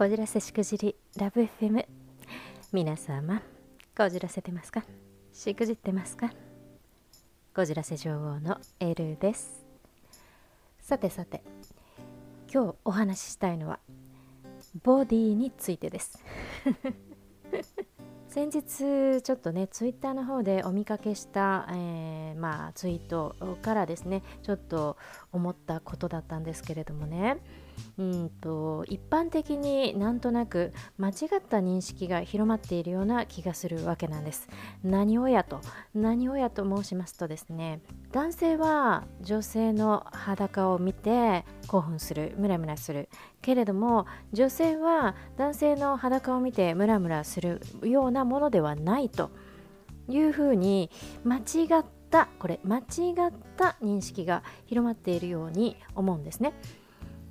こじらせしくじりラブ FM 皆様こじらせてますか？しくじってますか？こじらせ女王のエルです。さてさて今日お話ししたいのはボディについてです。先日ちょっとねツイッターの方でお見かけした、えー、まあ、ツイートからですねちょっと思ったことだったんですけれどもね。うんと一般的になんとなく間違った認識が広まっているような気がするわけなんです。何をやと？何をやと申しますとですね男性は女性の裸を見て興奮するムラムラする。けれども女性は男性の裸を見てムラムラするようなものではないと。いうふうに間違ったこれ間違った認識が広まっているように思うんですね。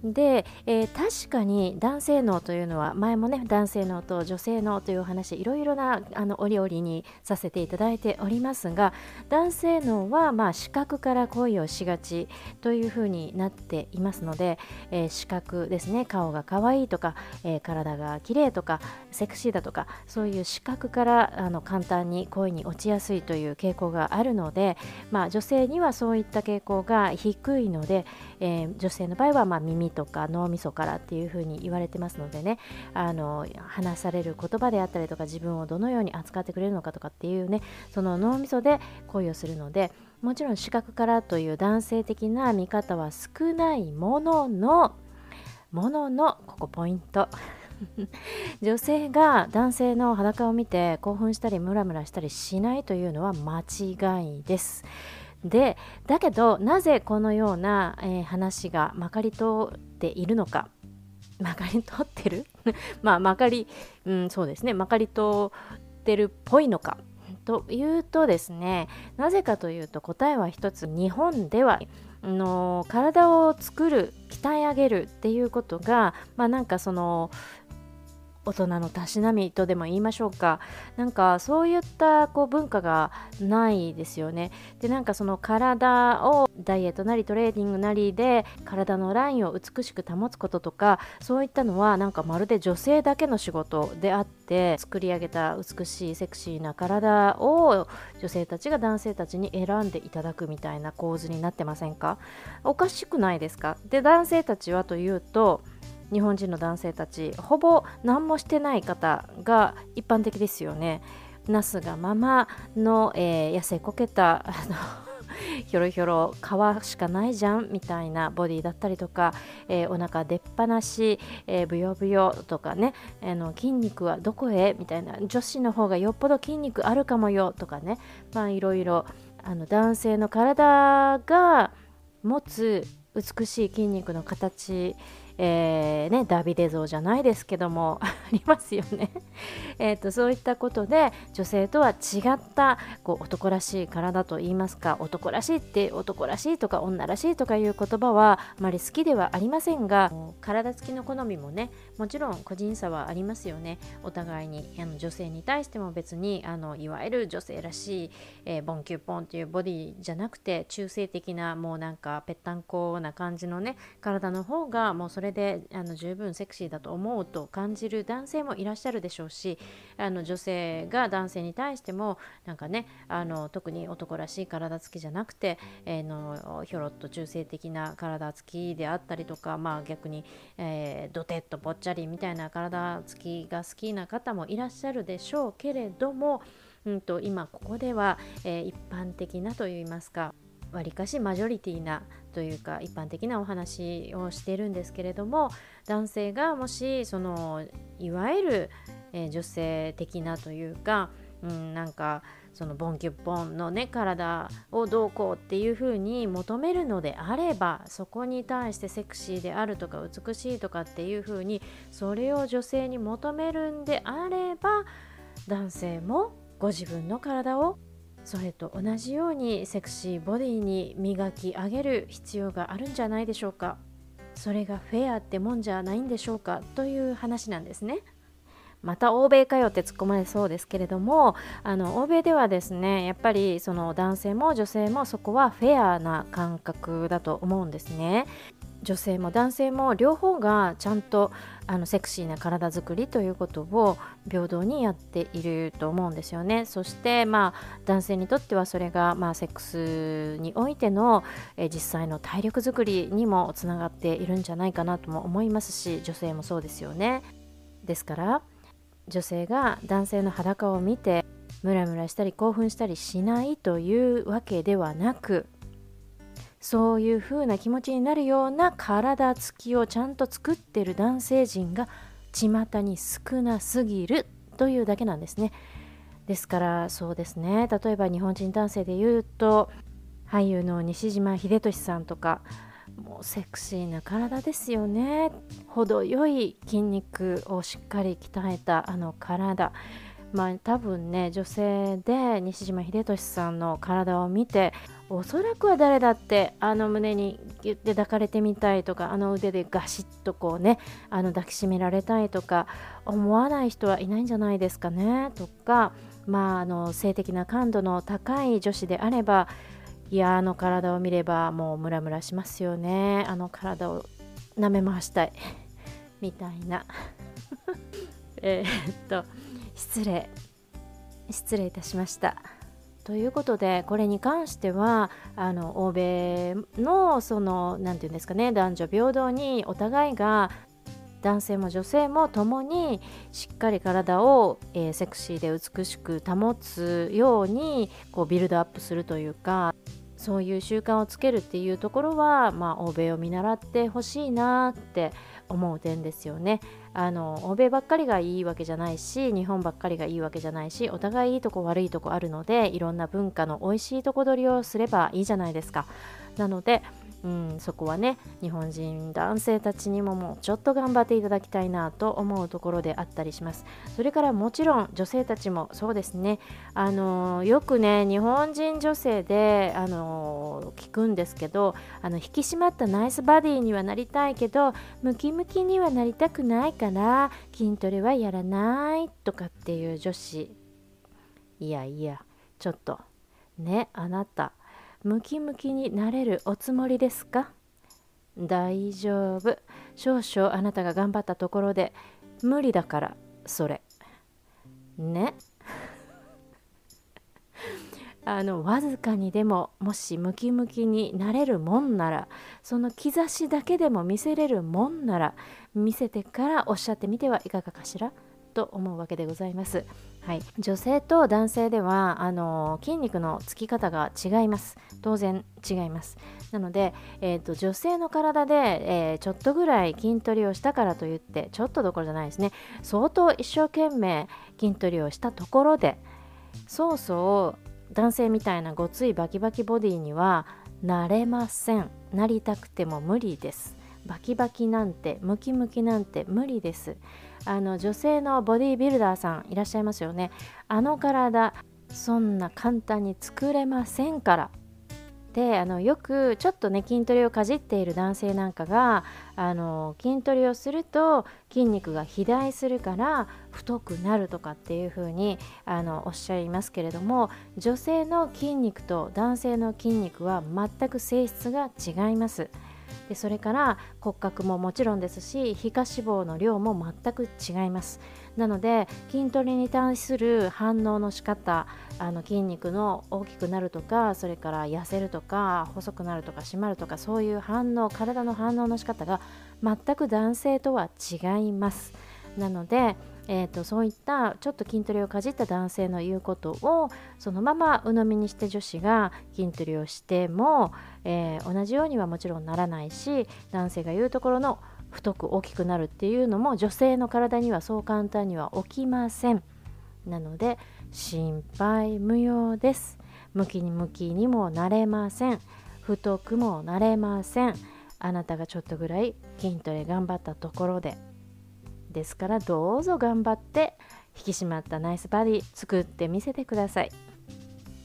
で、えー、確かに男性脳というのは前もね男性脳と女性脳というお話いろいろなあの折々にさせていただいておりますが男性脳はまあ視覚から恋をしがちというふうになっていますので、えー、視覚ですね顔が可愛いとか、えー、体が綺麗とかセクシーだとかそういう視覚からあの簡単に恋に落ちやすいという傾向があるので、まあ、女性にはそういった傾向が低いので、え女性の場合はまあとか脳みそからっていうふうに言われてますのでね。あの話される言葉であったりとか自分をどのように扱ってくれるのかとかっていうね。その脳みそで恋をするのでもちろん視覚からという男性的な見方は少ないもののもののここポイント。女性が男性の裸を見て興奮したりムラムラしたりしないというのは間違いです。でだけどなぜこのような、えー、話がまかり通っているのか。まかり通ってる？まあまかり、うん、そうですね。まかり通ってるっぽいのか。というとですねなぜかというと答えは一つ日本ではの体を作る鍛え上げるっていうことがまあなんかその大人のたしなみとでも言いましょうか。なんかそういったこう文化がないですよね。でなんかその体をダイエットなりトレーニングなりで体のラインを美しく保つこととかそういったのはなんかまるで女性だけの仕事であって作り上げた美しいセクシーな体を女性たちが男性たちに選んでいただくみたいな構図になってませんか？おかしくないですか？で男性たちはというと日本人の男性たちほぼ何もしてない方が一般的ですよね。なすがままの、えー、痩せこけた あのひょろひょろ皮しかないじゃんみたいなボディだったりとか、えー、お腹出っ放し、えー、ブヨブヨとかね、あの筋肉はどこへみたいな女子の方がよっぽど筋肉あるかもよとかねまあいろいろあの男性の体が持つ美しい筋肉の形えー、ね、ダビデ像じゃないですけども ありますよね。えとそういったことで女性とは違ったこう男らしい体といいますか男らしいって男らしいとか女らしいとかいう言葉はあまり好きではありませんが体つきの好みもねもちろん個人差はありますよね。お互いにあの女性に対しても別にあのいわゆる女性らしい、えー、ボンキュッポンっていうボディじゃなくて中性的なもうなんかぺったんこな感じのね体の方がもうそれれであの十分セクシーだと思うと感じる男性もいらっしゃるでしょうしあの女性が男性に対してもなんかねあの特に男らしい体つきじゃなくて、えー、のひょろっと中性的な体つきであったりとか、まあ、逆に、えー、ドテッとぽっちゃりみたいな体つきが好きな方もいらっしゃるでしょうけれども、うんと、今ここでは、えー、一般的なといいますかわりかしマジョリティなというか一般的なお話をしてるんですけれども男性がもしそのいわゆる、えー、女性的なというか、うん、なんかそのボンキュッポンのね体をどうこうっていう風に求めるのであればそこに対してセクシーであるとか美しいとかっていう風にそれを女性に求めるんであれば男性もご自分の体をそれと同じようにセクシーボディに磨き上げる必要があるんじゃないでしょうか。それがフェアってもんじゃないんでしょうか？という話なんですね。また欧米かよって突っ込まれそうですけれどもあの欧米ではですねやっぱりその男性も女性もそこはフェアな感覚だと思うんですね。女性も男性も両方がちゃんとあのセクシーな体づくりということを平等にやっていると思うんですよね。そしてまあ男性にとってはそれがまあセックスにおいてのえ実際の体力づくりにもつながっているんじゃないかなとも思いますし女性もそうですよね。ですから女性が男性の裸を見てムラムラしたり興奮したりしないというわけではなくそういう風な気持ちになるような体つきをちゃんと作ってる男性陣が巷に少なすぎるというだけなんですね。ですからそうですね。例えば日本人男性で言うと俳優の西島秀俊さんとかもうセクシーな体ですよね。程よい筋肉をしっかり鍛えたあの体。まあ多分ね女性で西島秀俊さんの体を見ておそらくは誰だってあの胸にギュッて抱かれてみたいとかあの腕でガシッとこうねあの抱きしめられたいとか思わない人はいないんじゃないですかねとかまああの性的な感度の高い女子であればいやあの体を見ればもうムラムラしますよね。あの体を舐め回したい。みたいな。えっと失礼失礼いたしました。ということでこれに関してはあの欧米のその何て言うんですかね男女平等にお互いが男性も女性も共にしっかり体を、えー、セクシーで美しく保つようにこうビルドアップするというかそういう習慣をつけるっていうところは、まあ、欧米を見習ってほしいなって思う点ですよね。あの欧米ばっかりがいいわけじゃないし日本ばっかりがいいわけじゃないしお互いいいとこ悪いとこあるのでいろんな文化の美味しいとこ取りをすればいいじゃないですか。なのでうん、そこはね日本人男性たちにももうちょっと頑張っていただきたいなと思うところであったりします。それからもちろん女性たちもそうですね。あのよくね日本人女性であの聞くんですけどあの引き締まったナイスバディにはなりたいけどムキムキにはなりたくないから筋トレはやらないとかっていう女子。いやいやちょっとねあなたムキムキになれるおつもりですか？大丈夫。少々あなたが頑張ったところで無理だからそれ。ね。あのわずかにでももしムキムキになれるもんならその兆しだけでも見せれるもんなら見せてからおっしゃってみてはいかがかしら？と思うわけでございます。はい、女性と男性ではあの筋肉のつき方が違います。当然違います。なので、えーと、女性の体で、えー、ちょっとぐらい筋トレをしたからといってちょっとどころじゃないですね。相当一生懸命筋トレをしたところでそうそう男性みたいなごついバキバキボディにはなれません。なりたくても無理です。バキバキなんてムキムキなんて無理です。あの女性のボディービルダーさんいらっしゃいますよねあの体そんな簡単に作れませんからであのよくちょっとね筋トレをかじっている男性なんかがあの筋トレをすると筋肉が肥大するから太くなるとかっていう風にあにおっしゃいますけれども女性の筋肉と男性の筋肉は全く性質が違います。でそれから骨格ももちろんですし皮下脂肪の量も全く違います。なので筋トレに対する反応の仕方あの筋肉の大きくなるとかそれから痩せるとか細くなるとか締まるとかそういう反応体の反応の仕方が全く男性とは違います。なのでえーと、そういったちょっと筋トレをかじった男性の言うことをそのまま鵜呑みにして女子が筋トレをしても、えー、同じようにはもちろんならないし男性が言うところの太く大きくなるっていうのも女性の体にはそう簡単には起きません。なので心配無用です。向きに向きにもなれません。太くもなれません。あなたがちょっとぐらい筋トレ頑張ったところで。ですからどうぞ頑張って引き締まったナイスバディ作ってみせてください。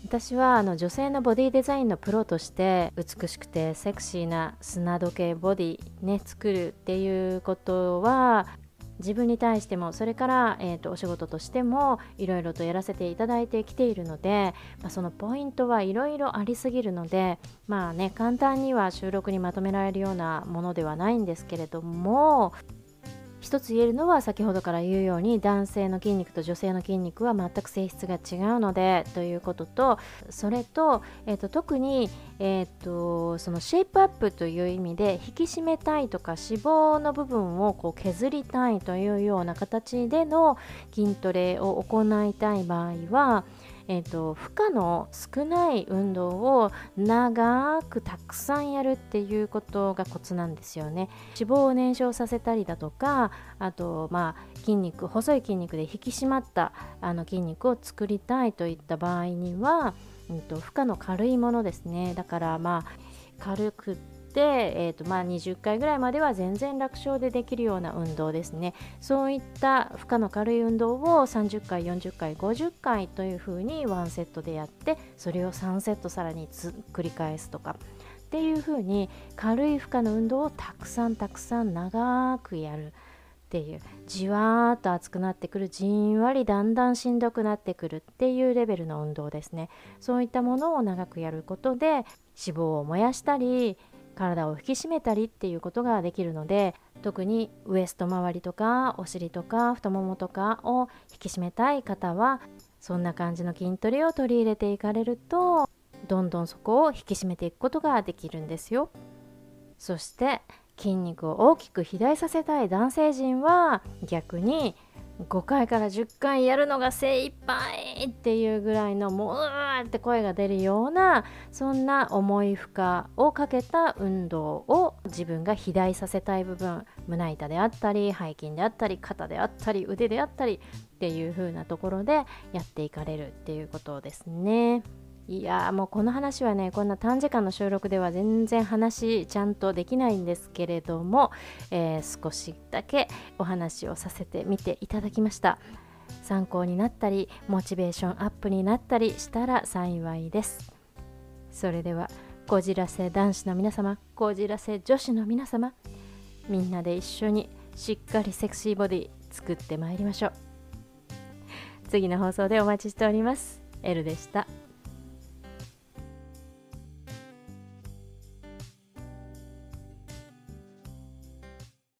私はあの女性のボディデザインのプロとして美しくてセクシーな砂時計ボディね作るっていうことは自分に対してもそれから、えーと、お仕事としてもいろいろとやらせていただいてきているので、まあ、そのポイントはいろいろありすぎるのでまあね簡単には収録にまとめられるようなものではないんですけれども一つ言えるのは先ほどから言うように男性の筋肉と女性の筋肉は全く性質が違うのでということとそれと,、えーと、特に、えーと、そのシェイプアップという意味で引き締めたいとか脂肪の部分をこう削りたいというような形での筋トレを行いたい場合はえーと、負荷の少ない運動を長くたくさんやるっていうことがコツなんですよね。脂肪を燃焼させたりだとかあとまあ筋肉細い筋肉で引き締まったあの筋肉を作りたいといった場合には、うんと、負荷の軽いものですね。だからまあ軽くで、えーとまあ、20回ぐらいまでは全然楽勝でできるような運動ですね。そういった負荷の軽い運動を30回40回50回というふうに1セットでやってそれを3セットさらに繰り返すとか。っていうふうに軽い負荷の運動をたくさんたくさん長くやる。っていう。じわーっと熱くなってくる。じんわりだんだんしんどくなってくる。っていうレベルの運動ですね。そういったものを長くやることで脂肪を燃やしたり体を引き締めたりっていうことができるので特にウエスト周りとかお尻とか太ももとかを引き締めたい方はそんな感じの筋トレを取り入れていかれるとどんどんそこを引き締めていくことができるんですよ。そして筋肉を大きく肥大させたい男性陣は逆に5回から10回やるのが精一杯っていうぐらいのもううわって声が出るようなそんな重い負荷をかけた運動を自分が肥大させたい部分胸板であったり背筋であったり肩であったり腕であったりっていう風なところでやっていかれるっていうことですね。いやもうこの話はねこんな短時間の収録では全然話ちゃんとできないんですけれども、えー、少しだけお話をさせてみていただきました。参考になったりモチベーションアップになったりしたら幸いです。それではこじらせ男子の皆様こじらせ女子の皆様みんなで一緒にしっかりセクシーボディ作ってまいりましょう。次の放送でお待ちしております。L でした。